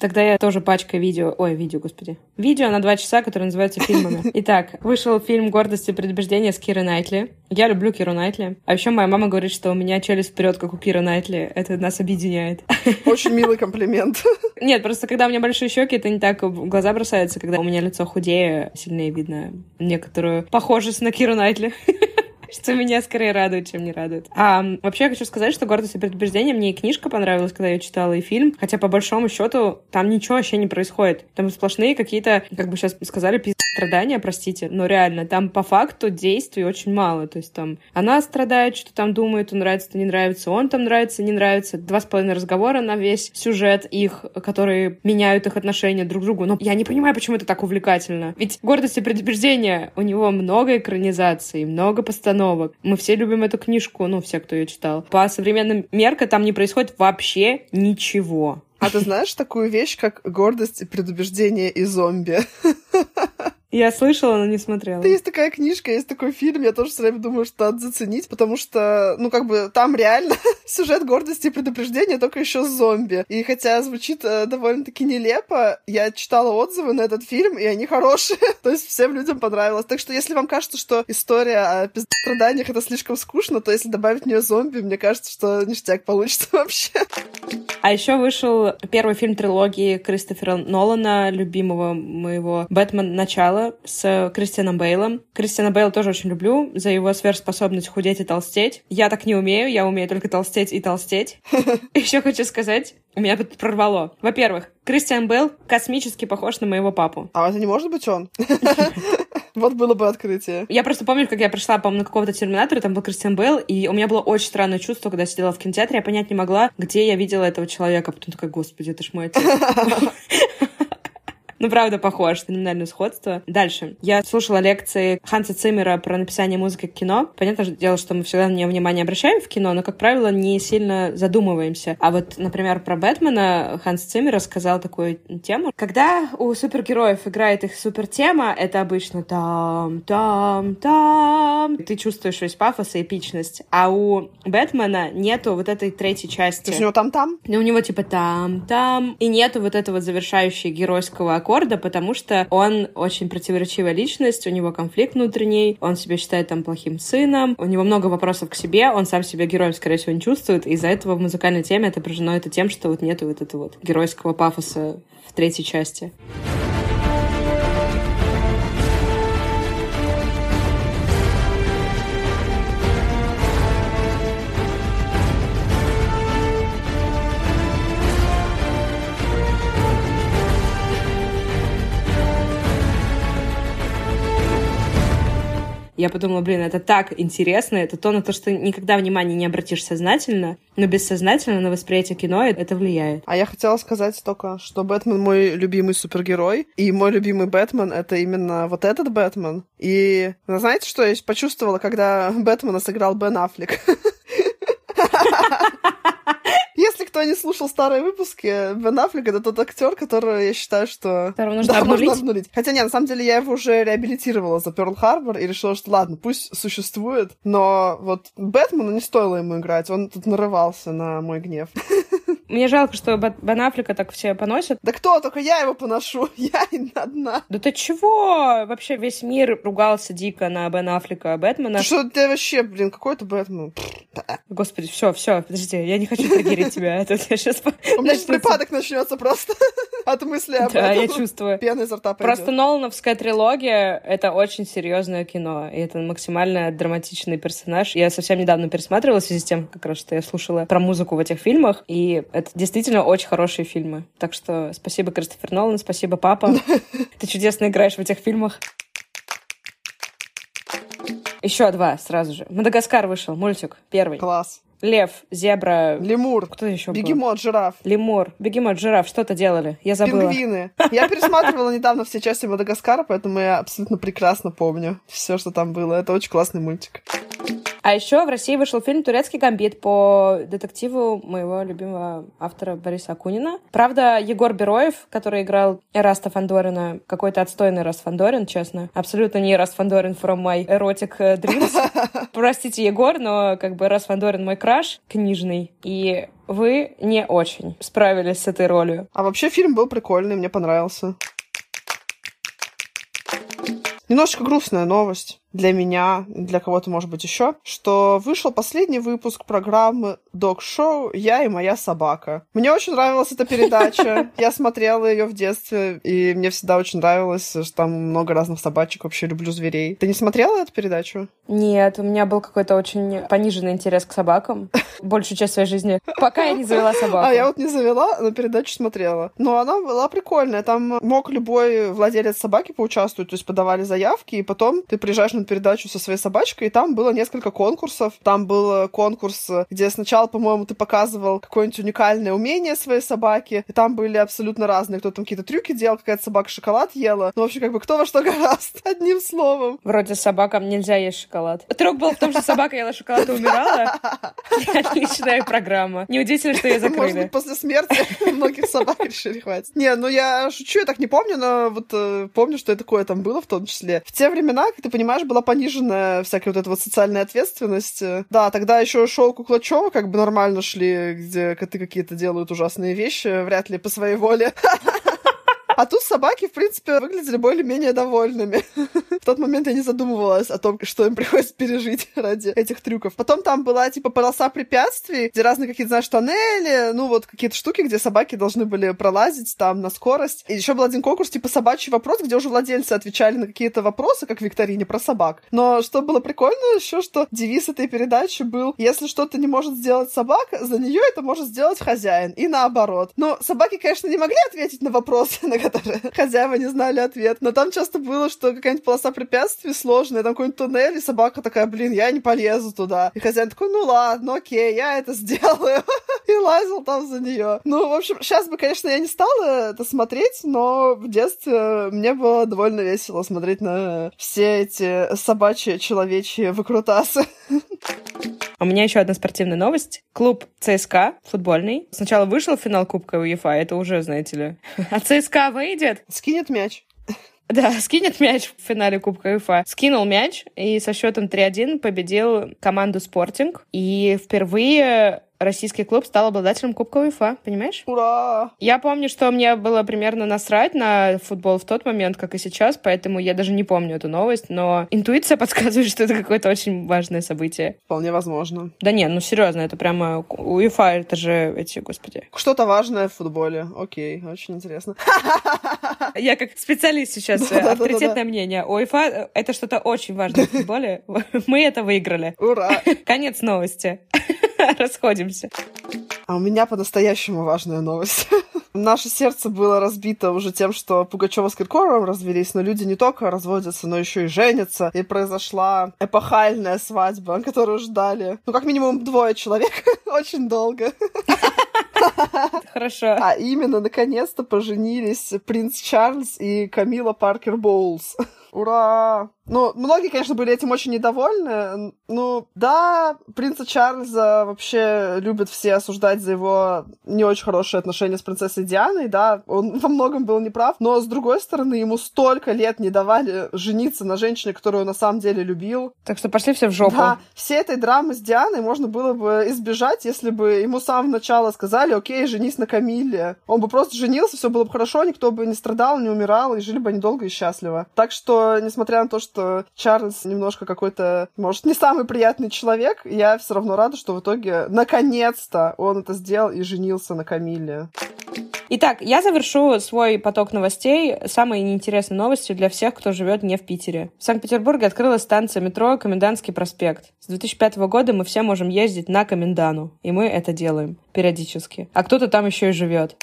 Тогда я тоже пачкой видео... Ой, видео, господи. Видео на два часа, которое называется фильмами. Итак, вышел фильм «Гордость и предубеждение» с Кирой Найтли. Я люблю Киру Найтли. А еще моя мама говорит, что у меня челюсть вперед, как у Киры Найтли. Это нас объединяет. Очень милый комплимент. Нет, просто когда у меня большие щеки, это не так в глаза бросается, когда у меня лицо худее, сильнее видно некоторую похожесть на Киру Найтли что меня скорее радует, чем не радует. А вообще я хочу сказать, что «Гордость и предубеждение» мне и книжка понравилась, когда я читала, и фильм. Хотя, по большому счету, там ничего вообще не происходит. Там сплошные какие-то, как бы сейчас сказали, пиз страдания, простите, но реально, там по факту действий очень мало. То есть там она страдает, что там думает, он нравится, не нравится, он там нравится, не нравится. Два с половиной разговора на весь сюжет их, которые меняют их отношения друг к другу. Но я не понимаю, почему это так увлекательно. Ведь «Гордость и предубеждение» у него много экранизаций, много постановок. Мы все любим эту книжку, ну, все, кто ее читал. По современным меркам там не происходит вообще ничего. А ты знаешь такую вещь, как гордость и предубеждение и зомби? Я слышала, но не смотрела. Есть такая книжка, есть такой фильм, я тоже все время думаю, что надо заценить, потому что, ну, как бы, там реально сюжет гордости и предупреждения, только еще зомби. И хотя звучит э, довольно-таки нелепо, я читала отзывы на этот фильм, и они хорошие. то есть всем людям понравилось. Так что если вам кажется, что история о страданиях это слишком скучно, то если добавить в нее зомби, мне кажется, что ништяк получится вообще. А еще вышел первый фильм трилогии Кристофера Нолана, любимого моего «Бэтмен. Начало» с Кристианом Бейлом. Кристиана Бейла тоже очень люблю за его сверхспособность худеть и толстеть. Я так не умею, я умею только толстеть и толстеть. Еще хочу сказать, меня тут прорвало. Во-первых, Кристиан Бейл космически похож на моего папу. А это не может быть он? Вот было бы открытие. Я просто помню, как я пришла, по-моему, на какого-то терминатора, там был Кристиан Белл, и у меня было очень странное чувство, когда я сидела в кинотеатре, я понять не могла, где я видела этого человека. Потом такая, господи, это ж мой отец. Ну, правда, похож, феноменальное сходство. Дальше. Я слушала лекции Ханса Циммера про написание музыки к кино. Понятное же дело, что мы всегда на нее внимание обращаем в кино, но, как правило, не сильно задумываемся. А вот, например, про Бэтмена Ханс Циммер рассказал такую тему. Когда у супергероев играет их супертема, это обычно там, там, там. Ты чувствуешь весь пафос и эпичность. А у Бэтмена нету вот этой третьей части. То есть у него там-там? Ну, у него типа там-там. И нету вот этого завершающего геройского Аккорда, потому что он очень противоречивая личность, у него конфликт внутренний, он себя считает там плохим сыном, у него много вопросов к себе, он сам себя героем, скорее всего, не чувствует, и из-за этого в музыкальной теме отображено это тем, что вот нету вот этого вот геройского пафоса в третьей части. Я подумала, блин, это так интересно, это то, на то, что никогда внимания не обратишь сознательно, но бессознательно на восприятие кино это влияет. А я хотела сказать только, что Бэтмен мой любимый супергерой, и мой любимый Бэтмен — это именно вот этот Бэтмен. И знаете, что я почувствовала, когда Бэтмена сыграл Бен Аффлек? Кто не слушал старые выпуски, Бен Аффлек — это тот актер, которого я считаю, что... Которого нужно, да, обнулить? нужно обнулить. Хотя нет, на самом деле я его уже реабилитировала за Перл Харбор и решила, что ладно, пусть существует, но вот Бэтмену не стоило ему играть, он тут нарывался на мой гнев. Мне жалко, что Бен Аффлека так все поносят. Да кто? Только я его поношу. Я одна. Да ты чего? Вообще весь мир ругался дико на Бен Аффлека, Бэтмена. Ты что ты вообще, блин, какой это Бэтмен? Господи, все, все, подожди, я не хочу триггерить тебя. Это я сейчас... У меня сейчас припадок начнется просто от мысли об этом. Да, я чувствую. Пена изо рта Просто Нолановская трилогия — это очень серьезное кино, и это максимально драматичный персонаж. Я совсем недавно пересматривала в связи с тем, как раз, что я слушала про музыку в этих фильмах, и это действительно очень хорошие фильмы. Так что спасибо, Кристофер Нолан, спасибо, папа. Ты чудесно играешь в этих фильмах. Еще два сразу же. Мадагаскар вышел, мультик первый. Класс. Лев, зебра... Лемур. Кто еще Бегемот, был? жираф. Лемур, бегемот, жираф. Что-то делали. Я забыла. Пингвины. Я пересматривала недавно все части Мадагаскара, поэтому я абсолютно прекрасно помню все, что там было. Это очень классный мультик. А еще в России вышел фильм «Турецкий гамбит» по детективу моего любимого автора Бориса Акунина. Правда, Егор Бероев, который играл Эраста Фандорина, какой-то отстойный Эраст Фандорин, честно. Абсолютно не Эраст Фандорин from my erotic dreams. Простите, Егор, но как бы Эраст Фандорин мой краш книжный. И вы не очень справились с этой ролью. А вообще фильм был прикольный, мне понравился. Немножечко грустная новость для меня, для кого-то, может быть, еще, что вышел последний выпуск программы Док-шоу «Я и моя собака». Мне очень нравилась эта передача. Я смотрела ее в детстве, и мне всегда очень нравилось, что там много разных собачек. Вообще люблю зверей. Ты не смотрела эту передачу? Нет, у меня был какой-то очень пониженный интерес к собакам большую часть своей жизни, пока я не завела собаку. А я вот не завела, но передачу смотрела. Но она была прикольная. Там мог любой владелец собаки поучаствовать, то есть подавали заявки, и потом ты приезжаешь на передачу со своей собачкой, и там было несколько конкурсов. Там был конкурс, где сначала, по-моему, ты показывал какое-нибудь уникальное умение своей собаки, и там были абсолютно разные. Кто там какие-то трюки делал, какая-то собака шоколад ела. Ну, в общем, как бы кто во что гораст, одним словом. Вроде собакам нельзя есть шоколад. Трюк был в том, что собака ела шоколад и умирала. Отличная программа. Неудивительно, что ее закрыли. Может быть, после смерти многих собак решили хватит. Не, ну я шучу, я так не помню, но вот э, помню, что и такое там было в том числе. В те времена, как ты понимаешь, была пониженная всякая вот эта вот социальная ответственность. Да, тогда еще шоу Куклачева как бы нормально шли, где коты какие-то делают ужасные вещи, вряд ли по своей воле. А тут собаки, в принципе, выглядели более-менее довольными. В тот момент я не задумывалась о том, что им приходится пережить ради этих трюков. Потом там была, типа, полоса препятствий, где разные какие-то, знаешь, тоннели, ну, вот какие-то штуки, где собаки должны были пролазить там на скорость. И еще был один конкурс, типа, собачий вопрос, где уже владельцы отвечали на какие-то вопросы, как в викторине, про собак. Но что было прикольно еще, что девиз этой передачи был, если что-то не может сделать собака, за нее это может сделать хозяин. И наоборот. Но собаки, конечно, не могли ответить на вопросы, на которые хозяева не знали ответ. Но там часто было, что какая-нибудь полоса препятствий сложная, там какой-нибудь туннель, и собака такая, блин, я не полезу туда. И хозяин такой, ну ладно, окей, я это сделаю. и лазил там за нее. Ну, в общем, сейчас бы, конечно, я не стала это смотреть, но в детстве мне было довольно весело смотреть на все эти собачьи, человечьи выкрутасы. У меня еще одна спортивная новость. Клуб ЦСКА, футбольный, сначала вышел в финал Кубка УЕФА, это уже, знаете ли. А ЦСКА выйдет. Скинет мяч. Да, скинет мяч в финале Кубка УЕФА. Скинул мяч и со счетом 3-1 победил команду Спортинг. И впервые российский клуб стал обладателем Кубка УЕФА, понимаешь? Ура! Я помню, что мне было примерно насрать на футбол в тот момент, как и сейчас, поэтому я даже не помню эту новость, но интуиция подсказывает, что это какое-то очень важное событие. Вполне возможно. Да не, ну серьезно, это прямо УЕФА, это же эти, господи. Что-то важное в футболе. Окей, очень интересно. Я как специалист сейчас, авторитетное мнение. УЕФА — это что-то очень важное в футболе. Мы это выиграли. Ура! Конец новости. Расходимся. А у меня по-настоящему важная новость. Наше сердце было разбито уже тем, что Пугачева с Киркоровым развелись, но люди не только разводятся, но еще и женятся. И произошла эпохальная свадьба, которую ждали, ну, как минимум, двое человек очень долго. Хорошо. А именно, наконец-то поженились принц Чарльз и Камила Паркер Боулс. Ура! Ну, многие, конечно, были этим очень недовольны. Ну, да, принца Чарльза вообще любят все осуждать за его не очень хорошие отношения с принцессой Дианой, да, он во многом был неправ, но, с другой стороны, ему столько лет не давали жениться на женщине, которую он на самом деле любил. Так что пошли все в жопу. Да, все этой драмы с Дианой можно было бы избежать, если бы ему с самого начала сказали, окей, женись на Камиле. Он бы просто женился, все было бы хорошо, никто бы не страдал, не умирал, и жили бы они долго и счастливо. Так что, несмотря на то, что Чарльз немножко какой-то, может, не самый приятный человек, я все равно рада, что в итоге, наконец-то, он это сделал и женился на Камиле. Итак, я завершу свой поток новостей самой неинтересной новостью для всех, кто живет не в Питере. В Санкт-Петербурге открылась станция метро Комендантский проспект. С 2005 года мы все можем ездить на Комендану, и мы это делаем периодически. А кто-то там еще и живет.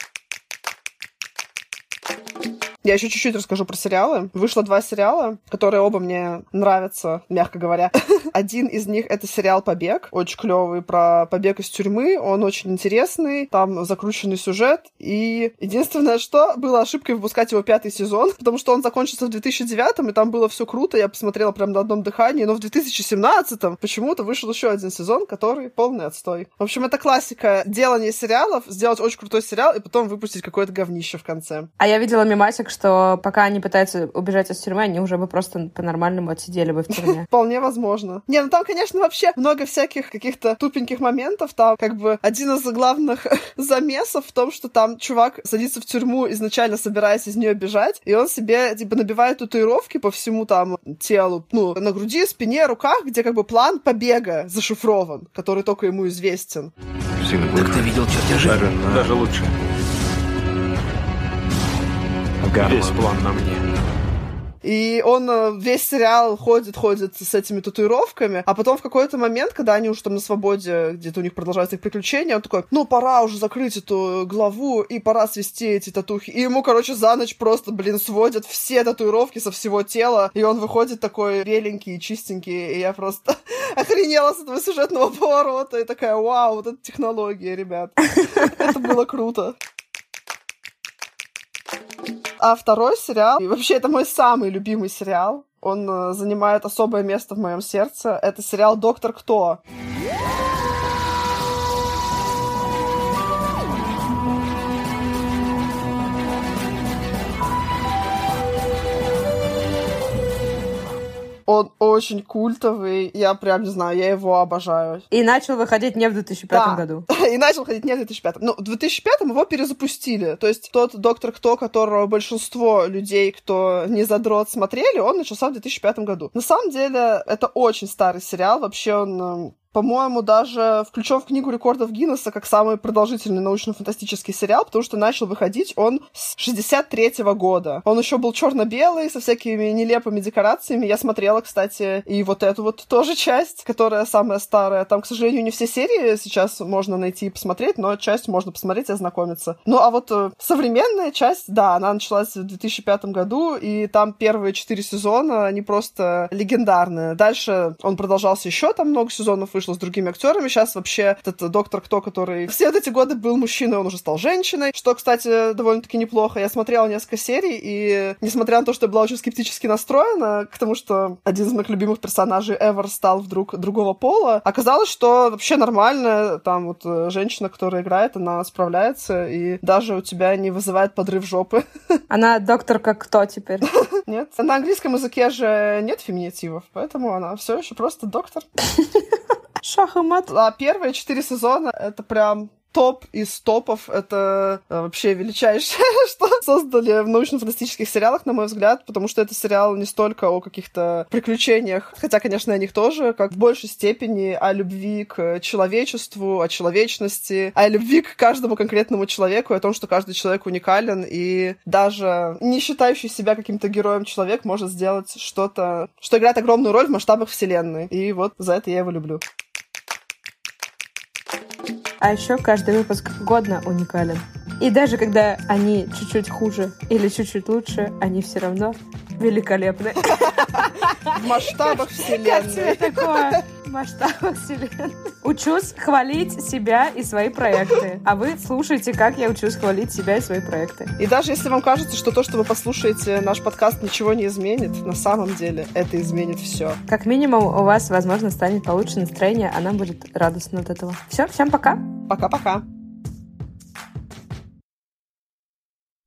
Я еще чуть-чуть расскажу про сериалы. Вышло два сериала, которые оба мне нравятся, мягко говоря. Один из них — это сериал «Побег». Очень клевый про побег из тюрьмы. Он очень интересный. Там закрученный сюжет. И единственное, что было ошибкой выпускать его пятый сезон, потому что он закончился в 2009 и там было все круто. Я посмотрела прям на одном дыхании. Но в 2017 почему-то вышел еще один сезон, который полный отстой. В общем, это классика делания сериалов. Сделать очень крутой сериал и потом выпустить какое-то говнище в конце. А я видела мимасик, что пока они пытаются убежать из тюрьмы, они уже бы просто по-нормальному отсидели бы в тюрьме. Вполне возможно. Не, ну там, конечно, вообще много всяких каких-то тупеньких моментов. Там как бы один из главных замесов в том, что там чувак садится в тюрьму, изначально собираясь из нее бежать, и он себе типа набивает татуировки по всему там телу, ну, на груди, спине, руках, где как бы план побега зашифрован, который только ему известен. Так ты видел чертежи? Даже, даже лучше. Весь план на мне. И он э, весь сериал ходит, ходит с этими татуировками, а потом в какой-то момент, когда они уже там на свободе, где-то у них продолжаются их приключения, он такой, ну, пора уже закрыть эту главу, и пора свести эти татухи. И ему, короче, за ночь просто, блин, сводят все татуировки со всего тела, и он выходит такой беленький и чистенький, и я просто охренела с этого сюжетного поворота, и такая, вау, вот это технология, ребят. Это было круто. А второй сериал, и вообще это мой самый любимый сериал, он э, занимает особое место в моем сердце. Это сериал «Доктор Кто». Он очень культовый. Я прям не знаю, я его обожаю. И начал выходить не в 2005 Да. году. И начал ходить не в 2005. Ну, в 2005 его перезапустили. То есть тот доктор Кто, которого большинство людей, кто не задрот, смотрели, он начался в 2005 году. На самом деле, это очень старый сериал. Вообще он эм, по-моему, даже включен в книгу рекордов Гиннесса как самый продолжительный научно-фантастический сериал, потому что начал выходить он с 63 года. Он еще был черно-белый, со всякими нелепыми декорациями. Я смотрела, кстати, и вот эту вот тоже часть, которая самая старая. Там, к сожалению, не все серии сейчас можно найти и посмотреть, но часть можно посмотреть и ознакомиться. Ну, а вот э, современная часть, да, она началась в 2005 году, и там первые четыре сезона, они просто легендарные. Дальше он продолжался еще, там много сезонов вышло с другими актерами. Сейчас вообще этот доктор Кто, который все эти годы был мужчиной, он уже стал женщиной, что, кстати, довольно-таки неплохо. Я смотрела несколько серий, и несмотря на то, что я была очень скептически настроена к тому, что один из моих любимых персонажей Эвер стал вдруг другого пола, оказалось, что вообще нормально, там вот э, женщина, которая играет, она справляется, и даже у тебя не вызывает подрыв жопы. Она доктор как кто теперь? Нет. На английском языке же нет феминитивов, поэтому она все еще просто доктор. Шах и мат. А первые четыре сезона — это прям топ из топов. Это э, вообще величайшее, что создали в научно-фантастических сериалах, на мой взгляд, потому что это сериал не столько о каких-то приключениях, хотя, конечно, о них тоже, как в большей степени о любви к человечеству, о человечности, о любви к каждому конкретному человеку, о том, что каждый человек уникален, и даже не считающий себя каким-то героем человек может сделать что-то, что играет огромную роль в масштабах вселенной. И вот за это я его люблю. А еще каждый выпуск годно уникален. И даже когда они чуть-чуть хуже или чуть-чуть лучше, они все равно великолепны. В масштабах Как тебе вселенной. такое? В масштабах вселенной. Учусь хвалить себя и свои проекты. А вы слушайте, как я учусь хвалить себя и свои проекты. И даже если вам кажется, что то, что вы послушаете наш подкаст, ничего не изменит, на самом деле это изменит все. Как минимум, у вас, возможно, станет получше настроение, а нам будет радостно от этого. Все, всем пока! Пока-пока.